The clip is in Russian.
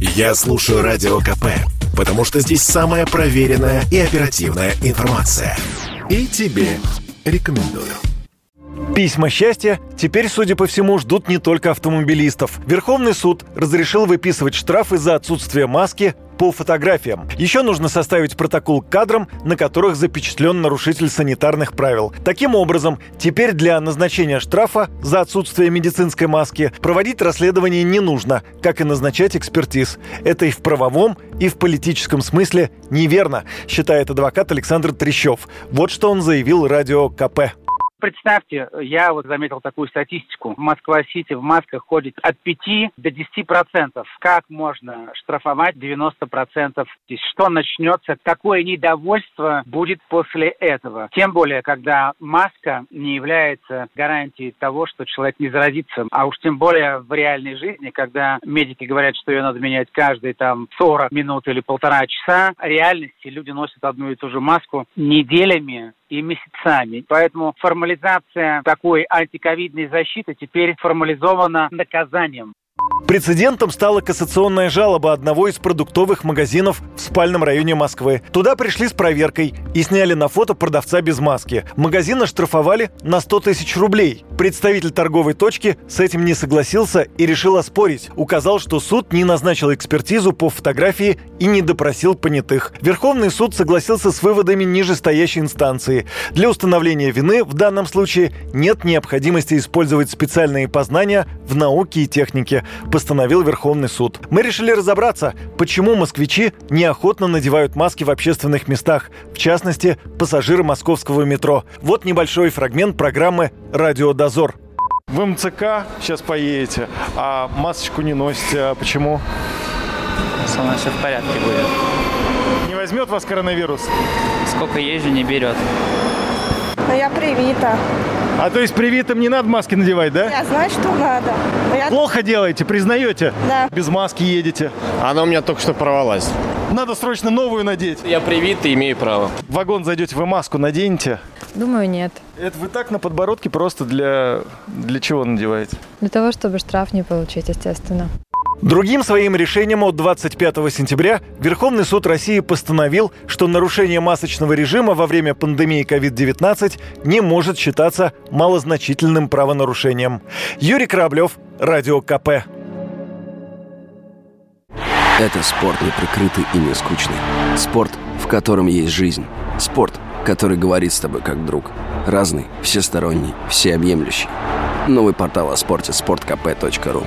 Я слушаю Радио КП, потому что здесь самая проверенная и оперативная информация. И тебе рекомендую. Письма счастья теперь, судя по всему, ждут не только автомобилистов. Верховный суд разрешил выписывать штрафы за отсутствие маски по фотографиям. Еще нужно составить протокол к кадрам, на которых запечатлен нарушитель санитарных правил. Таким образом, теперь для назначения штрафа за отсутствие медицинской маски проводить расследование не нужно, как и назначать экспертиз. Это и в правовом, и в политическом смысле неверно, считает адвокат Александр Трещев. Вот что он заявил радио КП. Представьте, я вот заметил такую статистику. В Москва-Сити в масках ходит от 5 до 10 процентов. Как можно штрафовать 90 процентов? Что начнется? Какое недовольство будет после этого? Тем более, когда маска не является гарантией того, что человек не заразится. А уж тем более в реальной жизни, когда медики говорят, что ее надо менять каждые там 40 минут или полтора часа, в реальности люди носят одну и ту же маску неделями и месяцами. Поэтому формализация такой антиковидной защиты теперь формализована наказанием. Прецедентом стала кассационная жалоба одного из продуктовых магазинов в спальном районе Москвы. Туда пришли с проверкой и сняли на фото продавца без маски. Магазин оштрафовали на 100 тысяч рублей. Представитель торговой точки с этим не согласился и решил оспорить. Указал, что суд не назначил экспертизу по фотографии и не допросил понятых. Верховный суд согласился с выводами нижестоящей инстанции. Для установления вины в данном случае нет необходимости использовать специальные познания в науке и технике постановил Верховный суд. Мы решили разобраться, почему москвичи неохотно надевают маски в общественных местах, в частности, пассажиры московского метро. Вот небольшой фрагмент программы «Радиодозор». В МЦК сейчас поедете, а масочку не носите. А почему? Со мной все в порядке будет. Не возьмет вас коронавирус? Сколько езжу, не берет. Но я привита. А то есть привитым не надо маски надевать, да? Я знаю, что надо. Я... Плохо делаете, признаете? Да. Без маски едете. Она у меня только что порвалась. Надо срочно новую надеть. Я привит и имею право. В вагон зайдете, вы маску наденете? Думаю, нет. Это вы так на подбородке просто для... Для чего надеваете? Для того, чтобы штраф не получить, естественно. Другим своим решением от 25 сентября Верховный суд России постановил, что нарушение масочного режима во время пандемии COVID-19 не может считаться малозначительным правонарушением. Юрий Кораблев, Радио КП. Это спорт не прикрытый и не скучный. Спорт, в котором есть жизнь. Спорт, который говорит с тобой как друг. Разный, всесторонний, всеобъемлющий. Новый портал о спорте – sportkp.ru